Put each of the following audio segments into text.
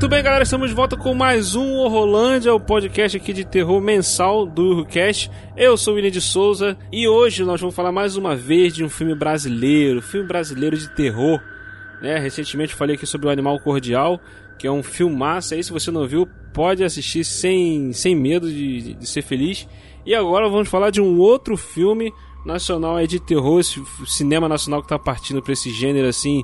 Muito bem, galera, estamos de volta com mais um Horrolândia, o podcast aqui de terror mensal do Urcast. Eu sou o William de Souza e hoje nós vamos falar mais uma vez de um filme brasileiro, filme brasileiro de terror. Né? Recentemente falei aqui sobre o Animal Cordial, que é um filmaço aí, se você não viu, pode assistir sem, sem medo de, de ser feliz. E agora vamos falar de um outro filme nacional aí de terror, esse cinema nacional que está partindo para esse gênero assim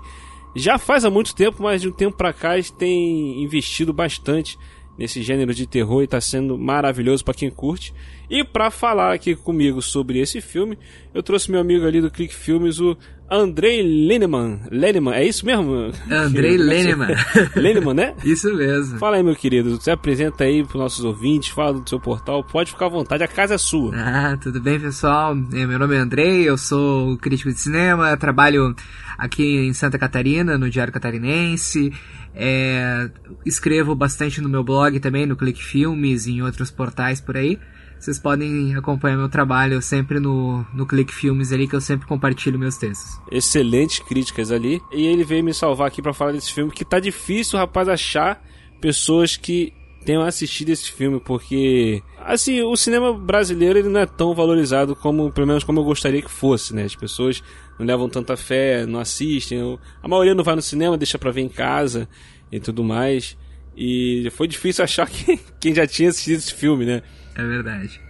já faz há muito tempo, mas de um tempo para cá tem investido bastante nesse gênero de terror e está sendo maravilhoso para quem curte. E para falar aqui comigo sobre esse filme, eu trouxe meu amigo ali do Click Filmes, o Andrei Leneman. Leneman, é isso mesmo? Andrei Leneman. Leneman, né? Isso mesmo. Fala aí, meu querido. Você apresenta aí para nossos ouvintes, fala do seu portal. Pode ficar à vontade, a casa é sua. Ah, tudo bem, pessoal? É, meu nome é Andrei, eu sou crítico de cinema, trabalho aqui em Santa Catarina, no Diário Catarinense. É, escrevo bastante no meu blog também, no Click Filmes e em outros portais por aí. Vocês podem acompanhar meu trabalho sempre no, no Click Filmes ali, que eu sempre compartilho meus textos. Excelentes críticas ali. E ele veio me salvar aqui para falar desse filme, que tá difícil, rapaz, achar pessoas que tenham assistido esse filme, porque assim, o cinema brasileiro ele não é tão valorizado como, pelo menos como eu gostaria que fosse, né? As pessoas não levam tanta fé, não assistem, a maioria não vai no cinema, deixa pra ver em casa e tudo mais. E foi difícil achar quem, quem já tinha assistido esse filme, né? É verdade.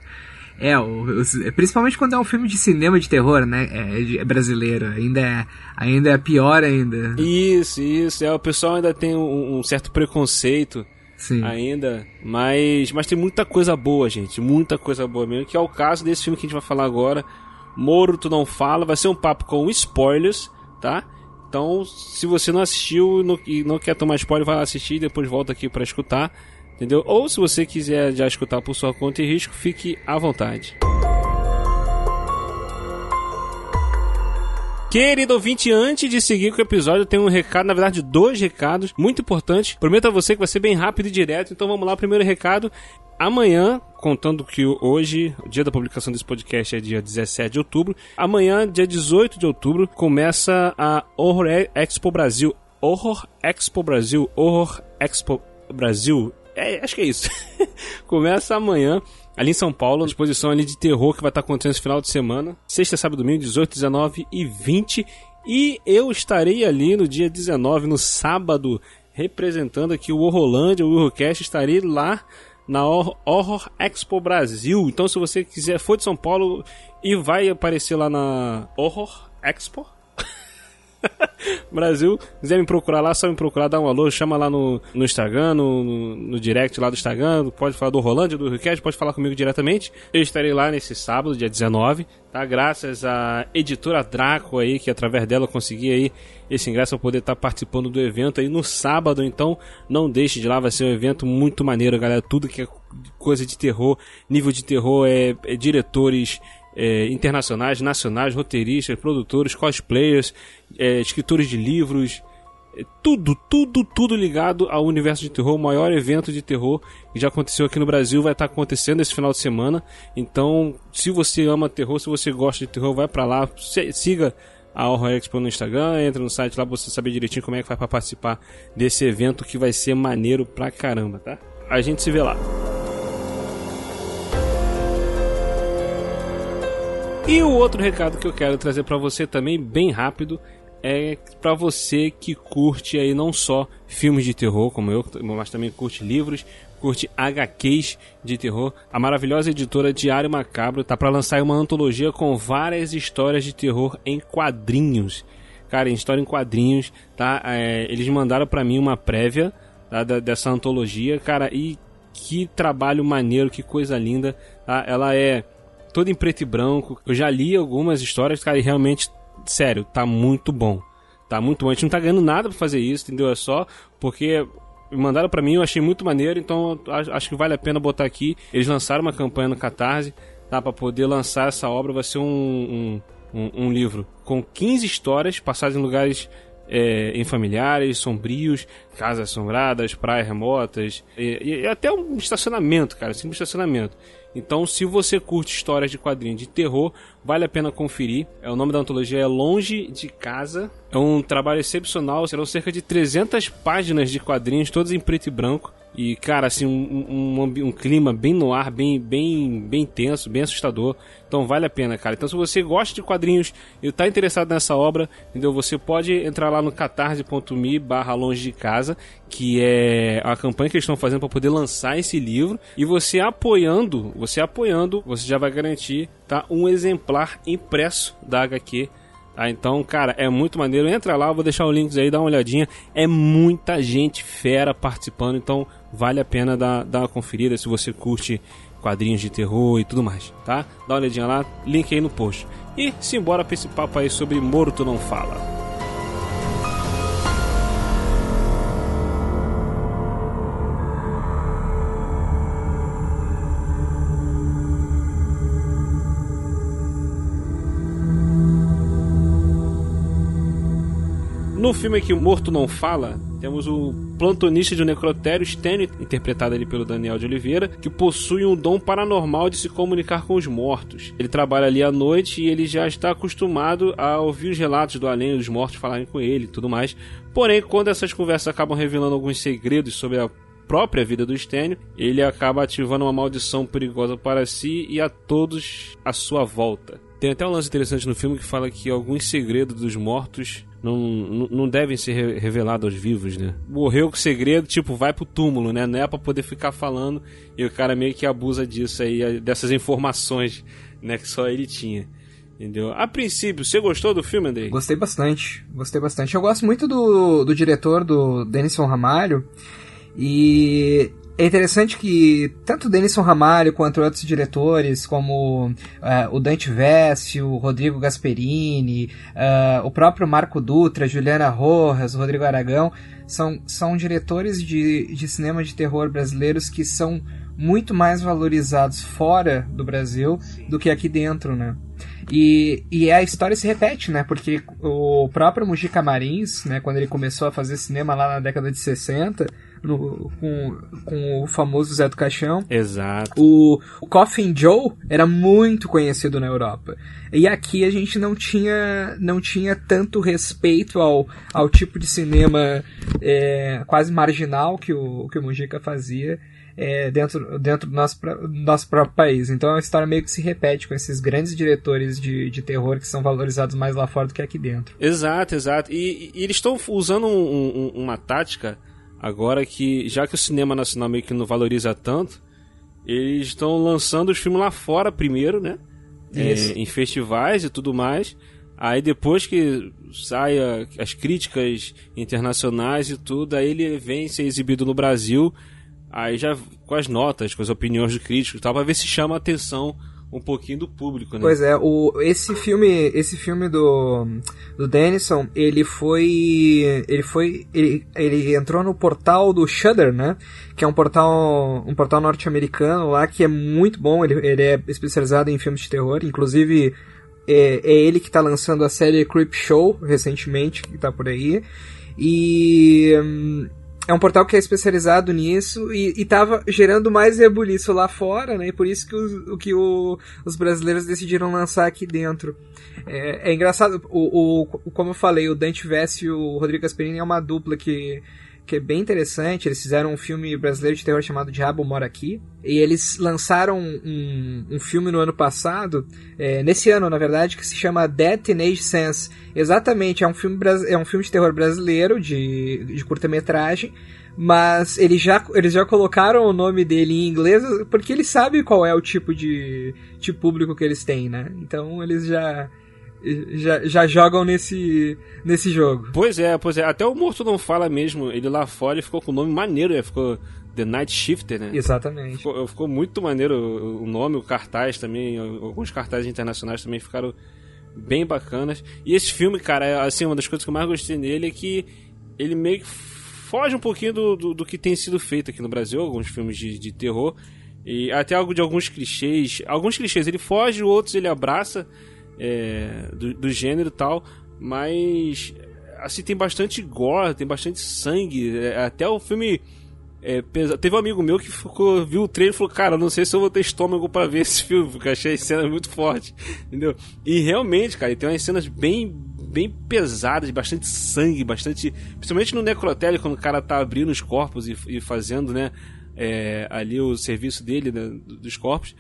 É, o, o, principalmente quando é um filme de cinema de terror, né? É, é, brasileiro. Ainda é, ainda é pior ainda. Isso, isso. É, o pessoal ainda tem um, um certo preconceito Sim. ainda. Mas, mas tem muita coisa boa, gente. Muita coisa boa mesmo. Que é o caso desse filme que a gente vai falar agora. Moro, tu não fala. Vai ser um papo com spoilers, tá? Então, se você não assistiu e não quer tomar spoiler, vai lá assistir e depois volta aqui para escutar. Entendeu? Ou se você quiser já escutar por sua conta e risco, fique à vontade. Querido ouvinte, antes de seguir com o episódio, eu tenho um recado, na verdade, dois recados muito importantes. Prometo a você que vai ser bem rápido e direto, então vamos lá. O primeiro recado. Amanhã, contando que hoje, o dia da publicação desse podcast é dia 17 de outubro, amanhã, dia 18 de outubro, começa a Horror Expo Brasil. Horror Expo Brasil, Horror Expo Brasil, é, acho que é isso. Começa amanhã, ali em São Paulo, exposição ali de terror que vai estar acontecendo esse final de semana. Sexta, sábado, domingo, 18, 19 e 20. E eu estarei ali no dia 19, no sábado, representando aqui o Horrorlândia, o Horrorcast. Estarei lá na Horror Expo Brasil. Então, se você quiser, for de São Paulo e vai aparecer lá na Horror Expo, Brasil, quiser me procurar lá, só me procurar, dá um alô, chama lá no, no Instagram, no, no, direct lá do Instagram, pode falar do Rolândia, do Riquet, pode falar comigo diretamente. Eu estarei lá nesse sábado, dia 19, tá? Graças à editora Draco aí, que através dela eu consegui aí esse ingresso para poder estar tá participando do evento aí no sábado, então não deixe de lá, vai ser um evento muito maneiro, galera. Tudo que é coisa de terror, nível de terror, é, é diretores é, internacionais, nacionais, roteiristas, produtores, cosplayers, é, escritores de livros, é, tudo, tudo, tudo ligado ao universo de terror. O maior evento de terror que já aconteceu aqui no Brasil vai estar acontecendo esse final de semana. Então, se você ama terror, se você gosta de terror, vai para lá, siga a Horror Expo no Instagram, entra no site lá pra você saber direitinho como é que vai para participar desse evento que vai ser maneiro pra caramba, tá? A gente se vê lá. E o outro recado que eu quero trazer para você também, bem rápido, é para você que curte aí não só filmes de terror, como eu, mas também curte livros, curte HQs de terror. A maravilhosa editora Diário Macabro tá para lançar uma antologia com várias histórias de terror em quadrinhos. Cara, em história em quadrinhos, tá? É, eles mandaram para mim uma prévia tá, dessa antologia, cara, e que trabalho maneiro, que coisa linda, tá? Ela é todo em preto e branco. Eu já li algumas histórias, cara, e realmente, sério, tá muito bom. Tá muito bom. A gente não tá ganhando nada pra fazer isso, entendeu? É só porque mandaram para mim, eu achei muito maneiro, então acho que vale a pena botar aqui. Eles lançaram uma campanha no Catarse, tá? Pra poder lançar essa obra, vai ser um, um, um, um livro com 15 histórias passadas em lugares é, em familiares, sombrios, casas assombradas, praias remotas e, e, até um estacionamento, cara, simples estacionamento. Então, se você curte histórias de quadrinhos de terror, vale a pena conferir. É, o nome da antologia é Longe de Casa. É um trabalho excepcional, serão cerca de 300 páginas de quadrinhos, todos em preto e branco. E, cara, assim, um, um, um, clima bem no ar, bem, bem, bem tenso, bem assustador. Então vale a pena, cara. Então se você gosta de quadrinhos e está interessado nessa obra, entendeu? Você pode entrar lá no catarse.me barra longe de casa, que é a campanha que eles estão fazendo para poder lançar esse livro. E você apoiando, você apoiando, você já vai garantir tá, um exemplar impresso da HQ Tá, então, cara, é muito maneiro. Entra lá, vou deixar o link aí, dá uma olhadinha. É muita gente fera participando, então vale a pena dar, dar uma conferida se você curte quadrinhos de terror e tudo mais, tá? Dá uma olhadinha lá, link aí no post. E simbora pra esse papo aí sobre Morto Não Fala. No filme que o Morto Não Fala, temos o plantonista de um necrotério, Stanley, interpretado ali pelo Daniel de Oliveira, que possui um dom paranormal de se comunicar com os mortos. Ele trabalha ali à noite e ele já está acostumado a ouvir os relatos do além, dos mortos falarem com ele e tudo mais. Porém, quando essas conversas acabam revelando alguns segredos sobre a própria vida do Stênio, ele acaba ativando uma maldição perigosa para si e a todos à sua volta. Tem até um lance interessante no filme que fala que alguns segredos dos mortos não, não devem ser revelados aos vivos, né? Morreu com segredo, tipo, vai pro túmulo, né? Não é pra poder ficar falando e o cara meio que abusa disso aí, dessas informações, né? Que só ele tinha. Entendeu? A princípio, você gostou do filme, Andrei? Gostei bastante, gostei bastante. Eu gosto muito do, do diretor, do Denison Ramalho, e é interessante que tanto Denison Ramalho quanto outros diretores, como uh, o Dante Veste, o Rodrigo Gasperini, uh, o próprio Marco Dutra, Juliana Rojas, o Rodrigo Aragão, são, são diretores de, de cinema de terror brasileiros que são muito mais valorizados fora do Brasil do que aqui dentro, né? E, e a história se repete, né? Porque o próprio Mujica Marins, né, quando ele começou a fazer cinema lá na década de 60, no, com, com o famoso Zé do Caixão. Exato. O, o Coffin Joe era muito conhecido na Europa. E aqui a gente não tinha, não tinha tanto respeito ao, ao tipo de cinema é, quase marginal que o, que o Mujica fazia. É, dentro, dentro do nosso, nosso próprio país. Então a história meio que se repete com esses grandes diretores de, de terror que são valorizados mais lá fora do que aqui dentro. Exato, exato. E, e eles estão usando um, um, uma tática Agora que, já que o cinema nacional meio que não valoriza tanto, eles estão lançando os filmes lá fora primeiro, né? É, em festivais e tudo mais. Aí depois que saia as críticas internacionais e tudo, aí ele vem ser exibido no Brasil, aí já com as notas, com as opiniões de críticos e tal, pra ver se chama a atenção um pouquinho do público, né? Pois é, o, esse filme, esse filme do, do Denison, ele foi, ele foi, ele, ele entrou no portal do Shudder, né? Que é um portal, um portal norte-americano lá que é muito bom, ele, ele é especializado em filmes de terror, inclusive é, é ele que está lançando a série Creep Show recentemente, que está por aí. E hum, é um portal que é especializado nisso e, estava gerando mais rebuliço lá fora, né? E por isso que, os, o, que o, os brasileiros decidiram lançar aqui dentro. É, é engraçado, o, o, como eu falei, o Dante Vesse e o Rodrigo Gasperini é uma dupla que que é bem interessante. Eles fizeram um filme brasileiro de terror chamado Diabo Mora Aqui. E eles lançaram um, um filme no ano passado, é, nesse ano, na verdade, que se chama Dead Teenage Sense. Exatamente, é um filme, é um filme de terror brasileiro, de, de curta-metragem. Mas eles já, eles já colocaram o nome dele em inglês porque eles sabem qual é o tipo de, de público que eles têm, né? Então eles já já, já jogam nesse, nesse jogo. Pois é, pois é. Até o Morto não fala mesmo. Ele lá fora ele ficou com o nome maneiro, ele ficou The Night Shifter, né? Exatamente. Ficou, ficou muito maneiro o nome, o cartaz também, alguns cartazes internacionais também ficaram bem bacanas. E esse filme, cara, é, assim, uma das coisas que eu mais gostei nele é que ele meio que foge um pouquinho do, do, do, que tem sido feito aqui no Brasil, alguns filmes de, de terror. E até algo de alguns clichês. Alguns clichês ele foge, outros ele abraça é, do, do gênero e tal. Mas assim, tem bastante gore, tem bastante sangue. É, até o filme. É, pesa... Teve um amigo meu que ficou, viu o trailer e falou: Cara, não sei se eu vou ter estômago para ver esse filme, porque achei as cenas muito fortes. Entendeu? E realmente, cara, tem umas cenas bem, bem pesadas, bastante sangue, bastante. Principalmente no necrotério, quando o cara tá abrindo os corpos e, e fazendo, né? É, ali o serviço dele, né, dos corpos.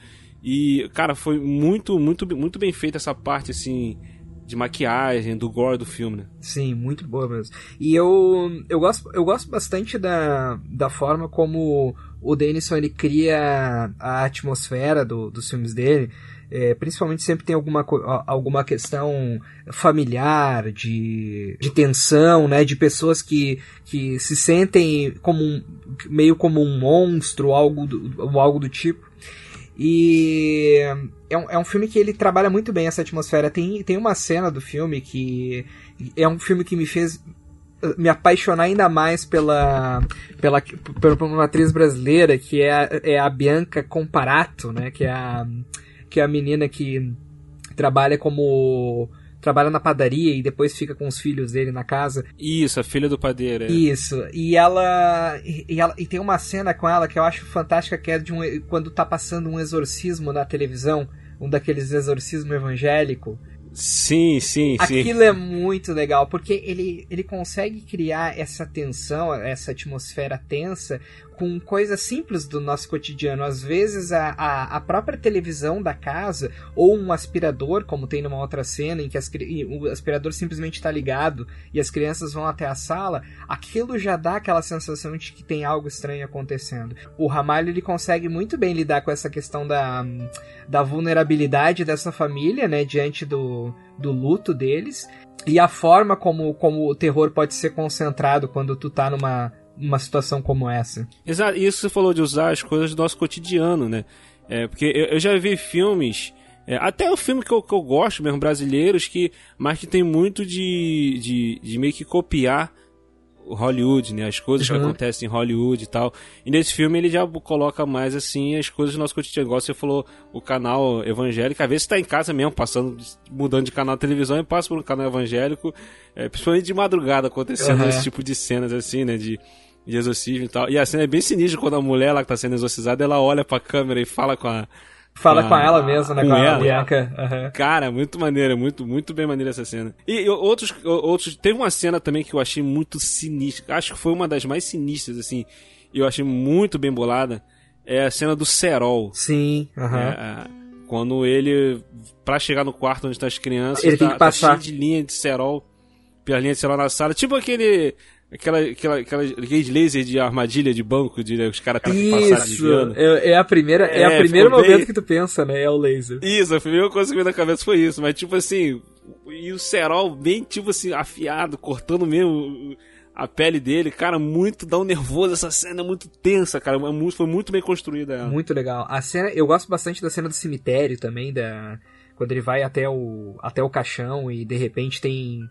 E, cara, foi muito, muito, muito bem feita essa parte, assim de maquiagem, do gore do filme, né? Sim, muito boa mesmo. E eu, eu, gosto, eu gosto bastante da, da forma como o Denison ele cria a atmosfera do, dos filmes dele. É, principalmente sempre tem alguma, alguma questão familiar, de, de tensão, né? De pessoas que, que se sentem como um, meio como um monstro, algo do, algo do tipo. E é um, é um filme que ele trabalha muito bem essa atmosfera. Tem, tem uma cena do filme que é um filme que me fez uh, me apaixonar ainda mais pela, pela, pela, uma atriz brasileira, que é a, é a Bianca Comparato, né? Que é a, que é a menina que trabalha como trabalha na padaria e depois fica com os filhos dele na casa. Isso, a filha do padeiro. É. Isso. E ela, e ela e tem uma cena com ela que eu acho fantástica que é de um quando tá passando um exorcismo na televisão, um daqueles exorcismo evangélico. Sim, sim, Aquilo sim. Aquilo é muito legal, porque ele, ele consegue criar essa tensão, essa atmosfera tensa, com coisas simples do nosso cotidiano. Às vezes a, a, a, própria televisão da casa ou um aspirador, como tem numa outra cena em que as, o aspirador simplesmente está ligado e as crianças vão até a sala, aquilo já dá aquela sensação de que tem algo estranho acontecendo. O Ramalho ele consegue muito bem lidar com essa questão da, da vulnerabilidade dessa família, né, diante do, do luto deles. E a forma como, como o terror pode ser concentrado quando tu tá numa, uma situação como essa. Exato, isso você falou de usar as coisas do nosso cotidiano, né? É, porque eu, eu já vi filmes, é, até o filme que eu, que eu gosto mesmo, brasileiros, que, mas que tem muito de, de, de meio que copiar Hollywood, né? As coisas uhum. que acontecem em Hollywood e tal. E nesse filme ele já coloca mais assim as coisas do nosso cotidiano. Igual você falou, o canal evangélico. Às vezes você tá em casa mesmo, passando, mudando de canal de televisão e passa por um canal evangélico. É, principalmente de madrugada acontecendo uhum. esse tipo de cenas assim, né? De de exorcismo e tal. E a cena é bem sinistra quando a mulher lá que tá sendo exorcizada, ela olha pra câmera e fala com a. Fala com, a, com ela mesma, né? Com, com a Bianca. Uhum. Cara, muito maneira, muito, muito bem maneira essa cena. E, outros, outros. Teve uma cena também que eu achei muito sinistra. Acho que foi uma das mais sinistras, assim. E eu achei muito bem bolada. É a cena do Serol. Sim. Uhum. É, quando ele, pra chegar no quarto onde tá as crianças, ele tá, tem que passar. tá cheio de linha de cerol, pela linha de cerol na sala. Tipo aquele Aquela, aquela, aquela aqueles laser de armadilha de banco, de né, os caras têm que passar desviando. É, é a primeira, é, é a primeiro momento bem... que tu pensa, né? É o laser. Isso, a primeira coisa que veio na cabeça foi isso. Mas tipo assim, e o Serol bem, tipo assim, afiado, cortando mesmo a pele dele, cara, muito dá um nervoso essa cena, muito tensa, cara, é foi muito bem construída ela. Muito legal. A cena, eu gosto bastante da cena do cemitério também, da quando ele vai até o até o caixão e de repente tem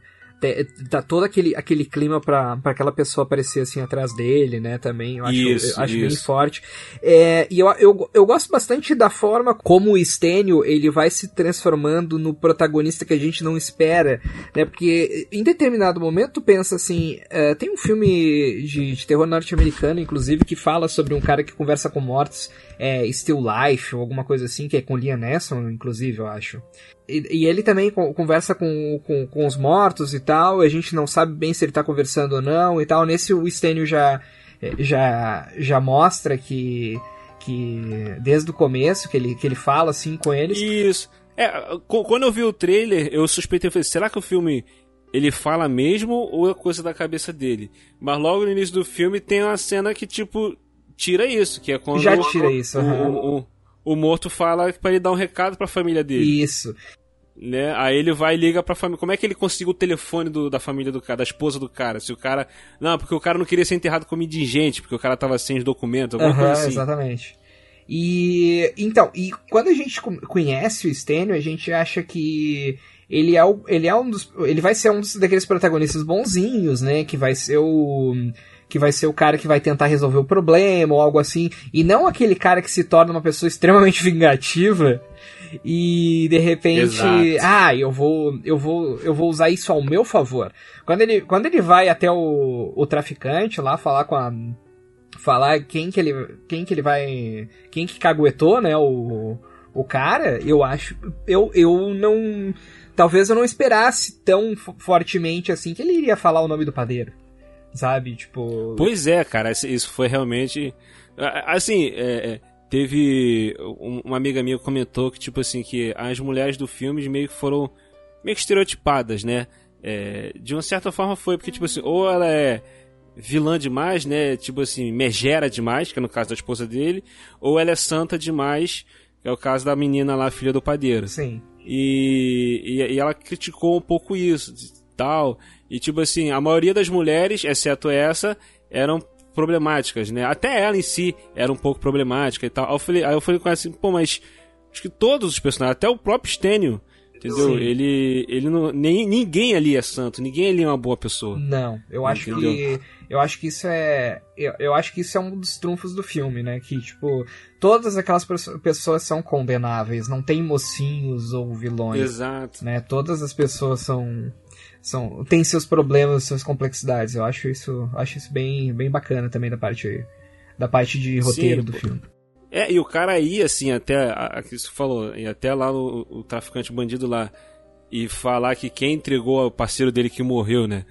tá todo aquele, aquele clima para aquela pessoa aparecer assim atrás dele, né? Também, eu acho, isso, eu acho bem forte. É, e eu, eu, eu gosto bastante da forma como o Stênio ele vai se transformando no protagonista que a gente não espera, né? Porque em determinado momento tu pensa assim, é, tem um filme de, de terror norte-americano, inclusive, que fala sobre um cara que conversa com mortos, é, Still Life, ou alguma coisa assim, que é com Liam Neeson, inclusive, eu acho. E, e, ele também conversa com, com, com, os mortos e tal, e a gente não sabe bem se ele tá conversando ou não e tal. Nesse o Stênio já, já, já mostra que, que desde o começo que ele, que ele fala assim com eles. Isso. É, quando eu vi o trailer, eu suspeitei, eu falei, será que o filme ele fala mesmo ou é coisa da cabeça dele? Mas logo no início do filme tem uma cena que, tipo, tira isso, que é quando... Já tira isso, uhum. o, o morto fala para ele dar um recado para a família dele. Isso. Né? Aí ele vai e liga pra família. Como é que ele conseguiu o telefone do, da família do cara, da esposa do cara? Se o cara. Não, porque o cara não queria ser enterrado como indigente, porque o cara tava sem os documentos, alguma uhum, coisa assim. Exatamente. E. Então, e quando a gente conhece o Stênio, a gente acha que ele é, o, ele é um dos. Ele vai ser um dos, daqueles protagonistas bonzinhos, né? Que vai ser o que vai ser o cara que vai tentar resolver o problema ou algo assim, e não aquele cara que se torna uma pessoa extremamente vingativa e de repente, Exato. ah, eu vou, eu vou, eu vou usar isso ao meu favor. Quando ele, quando ele vai até o, o traficante lá falar com a falar quem que ele, quem que ele vai, quem que caguetou, né, o o cara, eu acho, eu eu não talvez eu não esperasse tão fortemente assim que ele iria falar o nome do padeiro. Sabe? Tipo. Pois é, cara, isso foi realmente. Assim, é, teve. Uma amiga minha comentou que, tipo assim, que as mulheres do filme meio que foram meio que estereotipadas, né? É, de uma certa forma foi, porque, tipo assim, ou ela é vilã demais, né? Tipo assim, megera demais, que é no caso da esposa dele, ou ela é santa demais, que é o caso da menina lá, filha do padeiro. Sim. E, e, e ela criticou um pouco isso, tal. E tipo assim, a maioria das mulheres, exceto essa, eram problemáticas, né? Até ela em si era um pouco problemática e tal. Aí eu falei, aí eu falei com ela assim, pô, mas acho que todos os personagens, até o próprio Stênio, entendeu? Sim. Ele, ele não, nem, ninguém ali é santo, ninguém ali é uma boa pessoa. Não, eu acho entendeu? que eu acho que isso é eu, eu acho que isso é um dos trunfos do filme, né? Que tipo todas aquelas pessoas são condenáveis, não tem mocinhos ou vilões. Exato. Né? Todas as pessoas são são têm seus problemas, suas complexidades. Eu acho isso, acho isso bem, bem bacana também da parte da parte de roteiro Sim, do pô. filme. É, e o cara ia assim até a, que você falou, e até lá no o traficante bandido lá e falar que quem entregou o parceiro dele que morreu, né?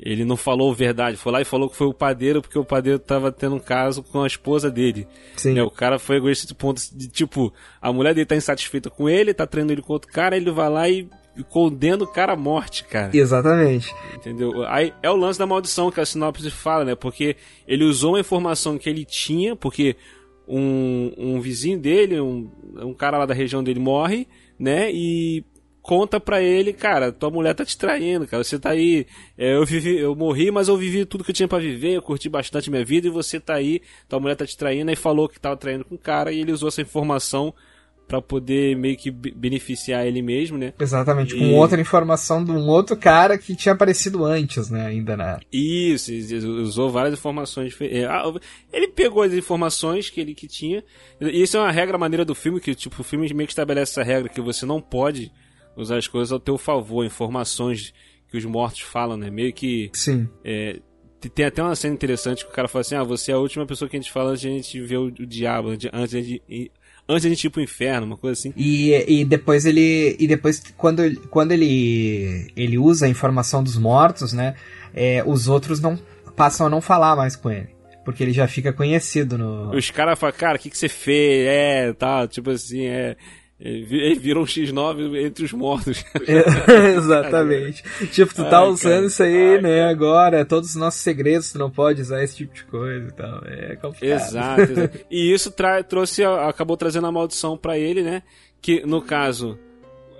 Ele não falou verdade, foi lá e falou que foi o padeiro porque o padeiro tava tendo um caso com a esposa dele. Sim. Né, o cara foi egoísta de ponto de tipo, a mulher dele tá insatisfeita com ele, tá treinando ele com outro cara, ele vai lá e condena o cara à morte, cara. Exatamente. Entendeu? Aí é o lance da maldição que a sinopse fala, né? Porque ele usou uma informação que ele tinha, porque um, um vizinho dele, um, um cara lá da região dele morre, né? E conta pra ele, cara, tua mulher tá te traindo, cara. Você tá aí, é, eu vivi, eu morri, mas eu vivi tudo que eu tinha para viver, eu curti bastante minha vida e você tá aí, tua mulher tá te traindo, e falou que tava traindo com o cara e ele usou essa informação para poder meio que beneficiar ele mesmo, né? Exatamente, e... com outra informação de um outro cara que tinha aparecido antes, né? Ainda na. Isso, usou várias informações. É, ah, ele pegou as informações que ele que tinha. E isso é uma regra maneira do filme, que tipo, o filme meio que estabelece essa regra que você não pode usar as coisas ao teu favor, informações que os mortos falam, né? Meio que. Sim. É, tem até uma cena interessante que o cara fala assim: ah, você é a última pessoa que a gente fala antes de a gente ver o, o diabo, antes de, antes de a gente ir pro inferno, uma coisa assim. E, e depois ele. E depois, quando, quando ele, ele usa a informação dos mortos, né? É, os outros não passam a não falar mais com ele. Porque ele já fica conhecido no. Os caras falam, cara, o que, que você fez? É, tá, tipo assim, é. Ele virou um X9 entre os mortos. Exatamente. tipo, tu tá Ai, usando cara. isso aí, Ai, né, cara. agora, todos os nossos segredos, tu não pode usar esse tipo de coisa e tal. É complicado. Exato, exato. E isso tra trouxe, acabou trazendo a maldição para ele, né? Que, no caso,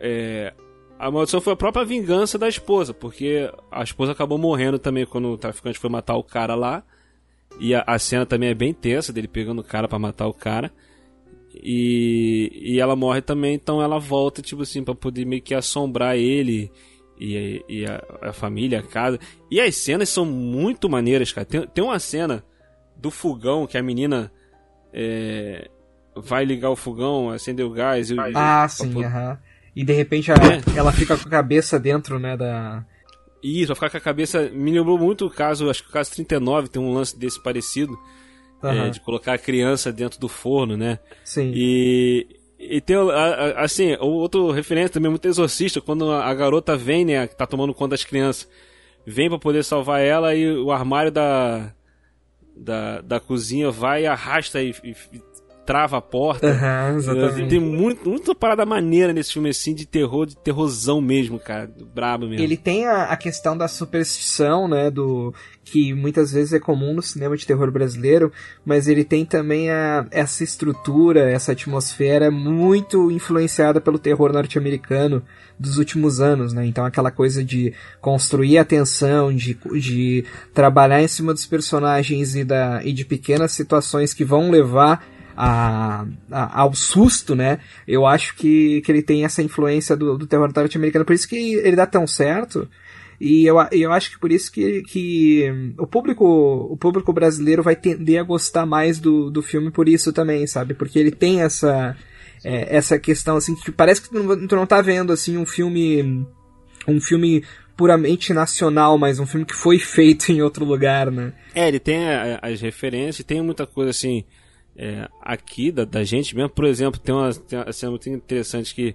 é, a maldição foi a própria vingança da esposa, porque a esposa acabou morrendo também quando o traficante foi matar o cara lá. E a, a cena também é bem tensa, dele pegando o cara para matar o cara. E, e ela morre também, então ela volta, tipo assim, pra poder meio que assombrar ele e, e a, a, família, a casa. E as cenas são muito maneiras, cara. Tem, tem uma cena do fogão que a menina é, vai ligar o fogão, acender o gás. E, ah, sim, aham. E de repente ela, é. ela fica com a cabeça dentro, né, da... Isso, vai ficar com a cabeça... Me lembrou muito o caso, acho que o caso 39 tem um lance desse parecido Uhum. É, de colocar a criança dentro do forno, né? Sim. E, e tem, assim, outro referência também muito exorcista, quando a garota vem, né, que tá tomando conta das crianças, vem para poder salvar ela e o armário da, da, da cozinha vai e arrasta e, e trava a porta. Uhum, exatamente. Tem muito, muita parada maneira nesse filme, assim, de terror, de terrorzão mesmo, cara. Brabo mesmo. Ele tem a, a questão da superstição, né, do... Que muitas vezes é comum no cinema de terror brasileiro, mas ele tem também a, essa estrutura, essa atmosfera muito influenciada pelo terror norte-americano dos últimos anos, né? Então aquela coisa de construir a tensão, de, de trabalhar em cima dos personagens e, da, e de pequenas situações que vão levar a, a, ao susto, né? Eu acho que, que ele tem essa influência do, do terror norte-americano, por isso que ele dá tão certo. E eu, eu acho que por isso que, que o público o público brasileiro vai tender a gostar mais do, do filme por isso também, sabe? Porque ele tem essa é, essa questão assim que parece que tu não, tu não tá vendo assim um filme um filme puramente nacional, mas um filme que foi feito em outro lugar, né? É, ele tem as referências, tem muita coisa assim é, aqui da, da, gente mesmo. Por exemplo, tem uma, tem uma cena muito interessante que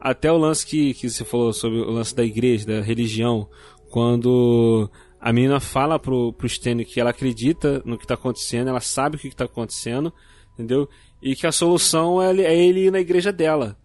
até o lance que, que você falou sobre o lance da igreja, da religião, quando a menina fala pro, pro Stanley que ela acredita no que está acontecendo, ela sabe o que está acontecendo, entendeu? E que a solução é ele, é ele ir na igreja dela.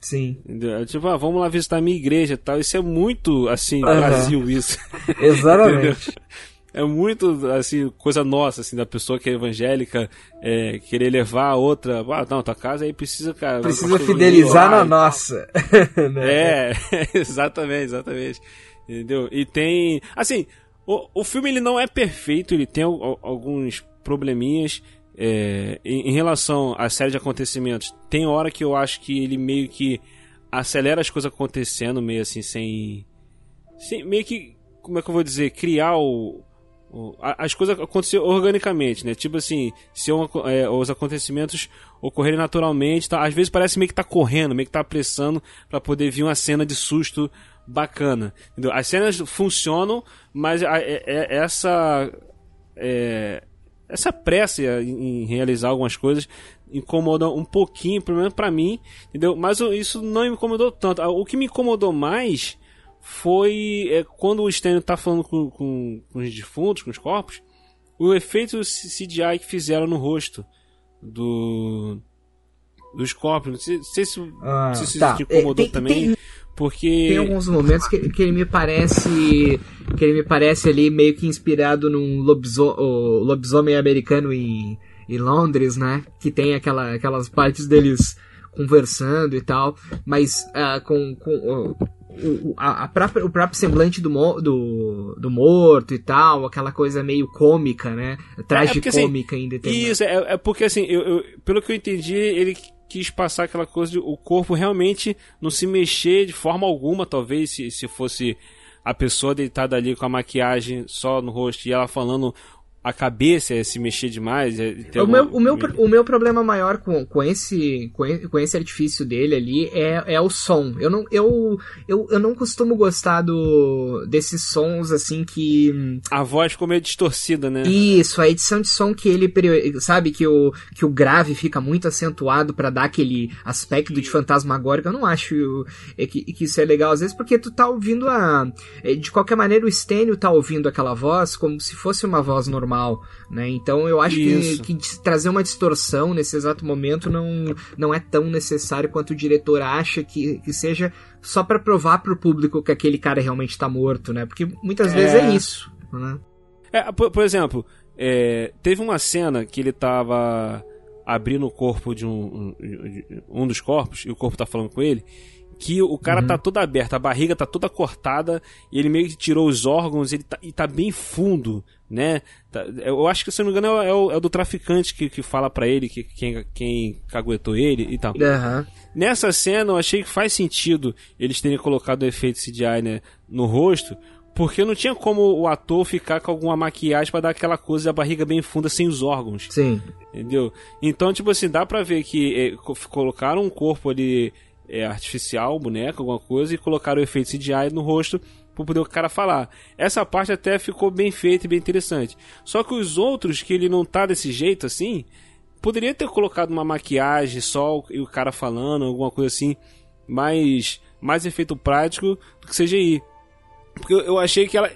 Sim. Entendeu? Tipo, ah, vamos lá visitar a minha igreja e tal. Isso é muito, assim, uhum. Brasil, isso. Exatamente. é muito, assim, coisa nossa, assim, da pessoa que é evangélica é, querer levar a outra. Ah, não, tua casa aí precisa, cara. Precisa fidelizar na nossa. é, exatamente, exatamente. Entendeu? E tem. Assim, o, o filme ele não é perfeito, ele tem alguns probleminhas. É, em, em, relação à série de acontecimentos, tem hora que eu acho que ele meio que acelera as coisas acontecendo, meio assim, sem. sem meio que. Como é que eu vou dizer? Criar o. as coisas acontecer organicamente, né? Tipo assim, se é, os acontecimentos ocorrerem naturalmente, tá? às vezes parece meio que tá correndo, meio que tá apressando para poder vir uma cena de susto bacana. Entendeu? As cenas funcionam, mas a, a, é, a, é, essa é, essa pressa em realizar algumas coisas incomoda um pouquinho, pelo menos para mim, entendeu? Mas isso não me incomodou tanto. O que me incomodou mais foi é, quando o Stanley tá falando com, com, com, os defuntos, com os corpos, o efeito CGI que fizeram no rosto do dos corpos. Não sei, sei se, ah, se isso tá. te incomodou é, tem, também. Tem, porque. Tem alguns momentos que, que ele me parece. Que ele me parece ali meio que inspirado num lobisomem, lobisomem americano em, em Londres, né? Que tem aquela, aquelas partes deles conversando e tal, mas uh, com, com uh, o, a, própria, o próprio semblante do, do, do morto e tal, aquela coisa meio cômica, né? Tragicômica é, assim, em determinado. Isso, é, é porque assim, eu, eu, pelo que eu entendi, ele quis passar aquela coisa de o corpo realmente não se mexer de forma alguma, talvez se, se fosse a pessoa deitada ali com a maquiagem só no rosto e ela falando a cabeça é se mexer demais. É, o, meu, o, meu, o meu problema maior com, com, esse, com esse artifício dele ali é, é o som. Eu não, eu, eu, eu não costumo gostar do, desses sons assim que. A voz ficou meio distorcida, né? Isso, a edição de som que ele. Sabe, que o, que o grave fica muito acentuado para dar aquele aspecto de fantasmagórico. Eu não acho que, que isso é legal, às vezes, porque tu tá ouvindo a. De qualquer maneira, o Stênio tá ouvindo aquela voz como se fosse uma voz normal normal, né? Então eu acho que, que, trazer uma distorção nesse exato momento não, não é tão necessário quanto o diretor acha que, que seja só para provar pro público que aquele cara realmente está morto, né? Porque muitas é... vezes é isso, né? É, por, por exemplo, é, teve uma cena que ele tava abrindo o corpo de um, um, um dos corpos e o corpo tá falando com ele que o cara uhum. tá todo aberto, a barriga tá toda cortada, e ele meio que tirou os órgãos ele tá, e tá bem fundo, né? Tá, eu acho que, se não me engano, é, o, é o do traficante que, que fala para ele que quem, quem caguetou ele e tal. Uhum. Nessa cena, eu achei que faz sentido eles terem colocado o efeito CGI né, no rosto, porque não tinha como o ator ficar com alguma maquiagem para dar aquela coisa da barriga bem funda sem os órgãos. Sim. Entendeu? Então, tipo assim, dá pra ver que é, colocaram um corpo ali é, artificial, boneco, alguma coisa, e colocaram o efeito CGI no rosto para poder o cara falar. Essa parte até ficou bem feita e bem interessante. Só que os outros, que ele não tá desse jeito assim, poderia ter colocado uma maquiagem só e o cara falando, alguma coisa assim, mais, mais efeito prático do que CGI. Porque eu achei que ela.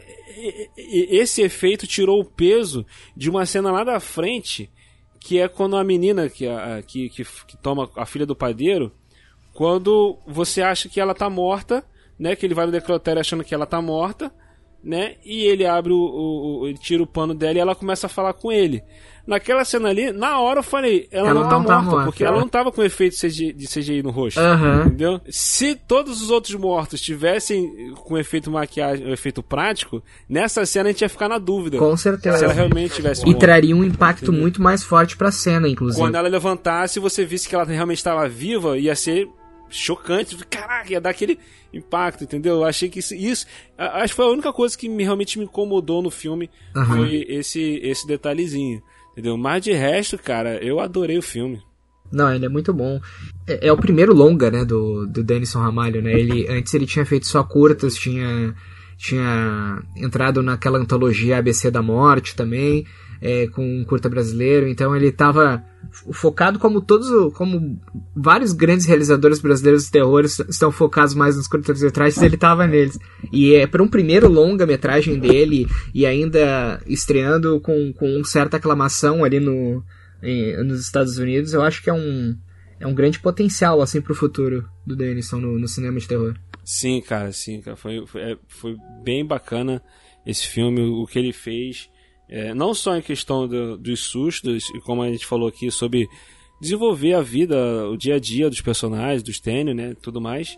Esse efeito tirou o peso de uma cena lá da frente, que é quando a menina que, que, que, que toma a filha do padeiro quando você acha que ela tá morta, né? Que ele vai no necrotério achando que ela tá morta, né? E ele abre o, o, o, ele tira o pano dela e ela começa a falar com ele. Naquela cena ali, na hora eu falei, ela, ela não, tá, não morta, tá morta, porque ela... ela não tava com efeito CGI, de CGI no rosto. Uhum. Entendeu? Se todos os outros mortos tivessem com efeito maquiagem, efeito prático, nessa cena a gente ia ficar na dúvida. Com certeza. Se ela realmente tivesse E traria um impacto entendeu? muito mais forte pra cena, inclusive. Quando ela levantasse, você visse que ela realmente estava viva, ia ser chocante. Caraca, ia dar aquele impacto, entendeu? Eu achei que isso, isso. Acho que foi a única coisa que me, realmente me incomodou no filme. Uhum. Foi esse, esse detalhezinho. Entendeu? Mas de resto, cara, eu adorei o filme. Não, ele é muito bom. É, é, o primeiro longa, né, do, do Denison Ramalho, né? Ele, antes ele tinha feito só curtas, tinha, tinha entrado naquela antologia ABC da Morte também é, com um curta brasileiro, então ele estava focado como todos, como vários grandes realizadores brasileiros de terror estão focados mais nos curtas-metragens, ele estava neles. E é para um primeiro longa-metragem dele e ainda estreando com, com certa aclamação ali no, em, nos Estados Unidos, eu acho que é um é um grande potencial assim para o futuro do Denison no, no, cinema de terror. Sim, cara, sim, cara, foi, foi, é, foi bem bacana esse filme, o que ele fez. É, não só em questão do, dos sustos, e como a gente falou aqui, sobre desenvolver a vida, o dia a dia dos personagens, dos tênis, né, tudo mais.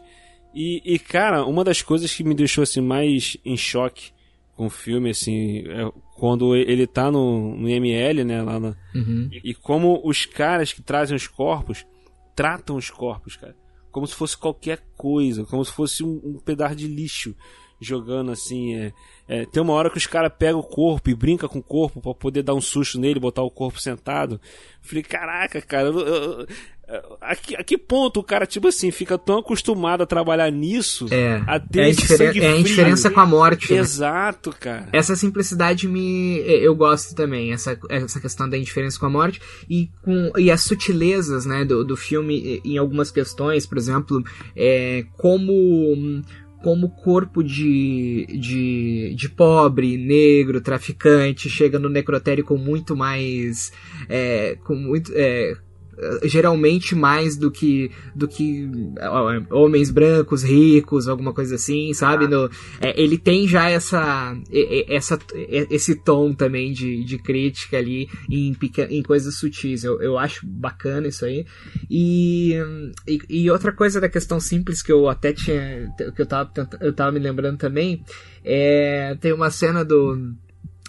E, e, cara, uma das coisas que me deixou assim mais em choque com o filme, assim, é quando ele tá no, no ML, né, lá na, uhum. e, e, como os caras que trazem os corpos tratam os corpos, cara, como se fosse qualquer coisa, como se fosse um, um pedaço de lixo jogando assim. É, é, tem uma hora que os caras pegam o corpo e brinca com o corpo para poder dar um susto nele, botar o corpo sentado. falei, caraca, cara, eu, eu, a, que, a que ponto o cara, tipo assim, fica tão acostumado a trabalhar nisso é, a ter é, a, diferen é a indiferença com a morte. Né? Exato, né? cara. Essa simplicidade me. Eu gosto também, essa, essa questão da indiferença com a morte e, com, e as sutilezas né, do, do filme em algumas questões, por exemplo, é, como como corpo de, de, de pobre, negro, traficante, chega no necrotério com muito mais. É, com muito. É, geralmente mais do que do que homens brancos ricos alguma coisa assim sabe? Ah. no, é, ele tem já essa essa esse tom também de, de crítica ali em, em coisas sutis. Eu, eu acho bacana isso aí. E, e, e outra coisa da questão simples que eu até tinha que eu tava eu tava me lembrando também é tem uma cena do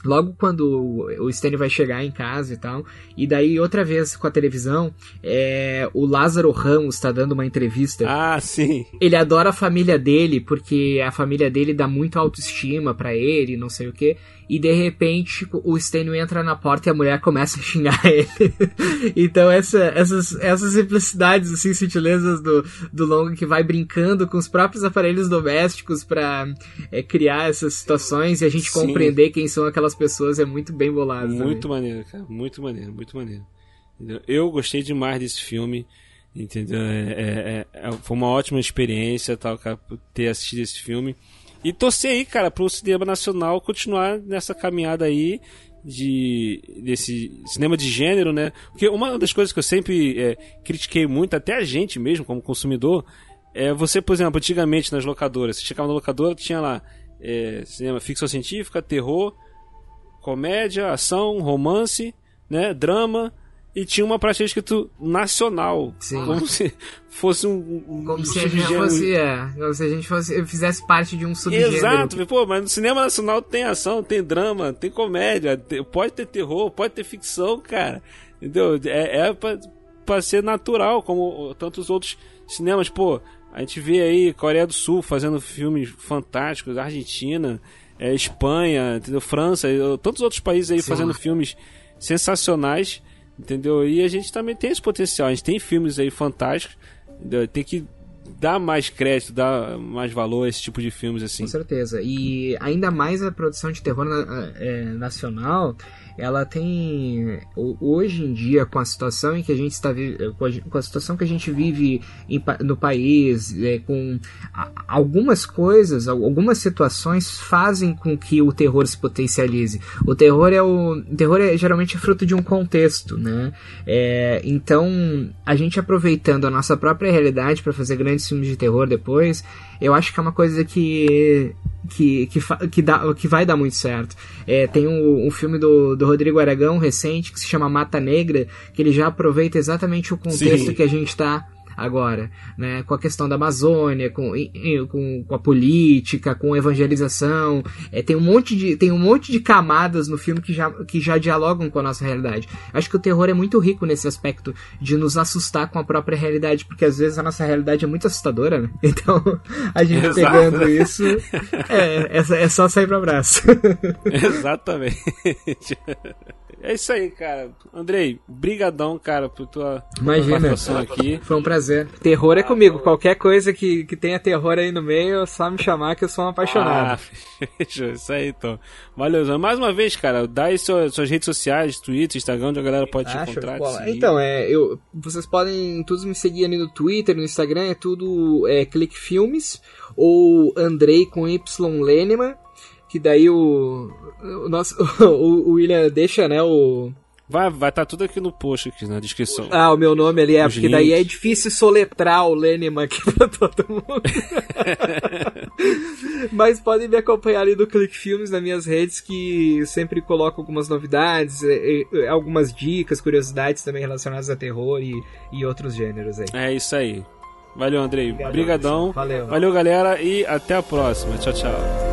logo quando o Stanley vai chegar em casa e tal, e daí outra vez com a televisão, é, o Lázaro Ramos está dando uma entrevista. Ah, sim. Ele adora a família dele porque a família dele dá muito autoestima para ele, não sei o que e de repente o Stênio entra na porta e a mulher começa a xingar ele. então essa, essas, essas simplicidades, assim, sutilezas do, do longo que vai brincando com os próprios aparelhos domésticos para é, criar essas situações e a gente Sim. compreender quem são aquelas pessoas é muito bem bolado. Muito também. maneiro, cara, muito maneiro, muito maneiro. Eu gostei demais desse filme. Entendeu? É, é, é, foi uma ótima experiência tal, cara, ter assistido esse filme. E torcer aí, cara, pro cinema nacional continuar nessa caminhada aí de desse cinema de gênero, né? Porque uma das coisas que eu sempre é, critiquei muito, até a gente mesmo como consumidor, é você, por exemplo, antigamente nas locadoras, você chegava na locadora, tinha lá é, cinema ficção científica, terror, comédia, ação, romance, né, drama, e tinha uma prateleira escrito nacional. Sim. Como se fosse um. um como se a gente fosse. É, como se a gente fosse, fizesse parte de um subgênero. Exato, pô, mas no cinema nacional tem ação, tem drama, tem comédia, tem, pode ter terror, pode ter ficção, cara. Entendeu? É, é pra, pra ser natural, como tantos outros cinemas, pô. A gente vê aí Coreia do Sul fazendo filmes fantásticos, Argentina, é, Espanha, entendeu? França, tantos outros países aí Sim. fazendo filmes sensacionais Entendeu? E a gente também tem esse potencial. A gente tem filmes aí fantásticos. Entendeu? Tem que dar mais crédito, dar mais valor a esse tipo de filmes assim. Com certeza. E ainda mais a produção de terror é, nacional, ela tem hoje em dia com a situação em que a gente está com a situação que a gente vive em, no país é, com algumas coisas algumas situações fazem com que o terror se potencialize. O terror é o, o terror é geralmente fruto de um contexto né? É, então a gente aproveitando a nossa própria realidade para fazer grandes filmes de terror depois eu acho que é uma coisa que que, que, que, dá, que vai dar muito certo. É, tem um, um filme do, do Rodrigo Aragão recente que se chama Mata Negra, que ele já aproveita exatamente o contexto Sim. que a gente está agora, né? Com a questão da Amazônia, com, com, com a política, com a evangelização. É, tem, um monte de, tem um monte de camadas no filme que já, que já dialogam com a nossa realidade. Acho que o terror é muito rico nesse aspecto de nos assustar com a própria realidade, porque às vezes a nossa realidade é muito assustadora, né? Então, a gente Exato. pegando isso, é, é, é só sair pro abraço. Exatamente. É isso aí, cara. Andrei, brigadão, cara, por tua Imagina. participação aqui. Foi um prazer. Terror é comigo. Qualquer coisa que, que tenha terror aí no meio, é só me chamar que eu sou um apaixonado. Ah, fechou. Isso aí, então. Valeu, Mais uma vez, cara, dá aí suas, suas redes sociais, Twitter, Instagram, onde a galera pode te encontrar. Te então, é, eu, vocês podem todos me seguir ali no Twitter, no Instagram, é tudo é, Clique Filmes ou Andrei com Y Lenema que daí o, o nosso o, o William deixa, né, o Vai vai estar tá tudo aqui no post aqui na descrição. Ah, o meu nome ali é, Os porque links. daí é difícil soletrar o Lenima aqui pra todo mundo. Mas podem me acompanhar ali do Click Filmes nas minhas redes que eu sempre coloco algumas novidades, algumas dicas, curiosidades também relacionadas a terror e, e outros gêneros aí. É isso aí. Valeu, Andrei. Obrigadão. Valeu. Valeu, galera, e até a próxima. Tchau, tchau.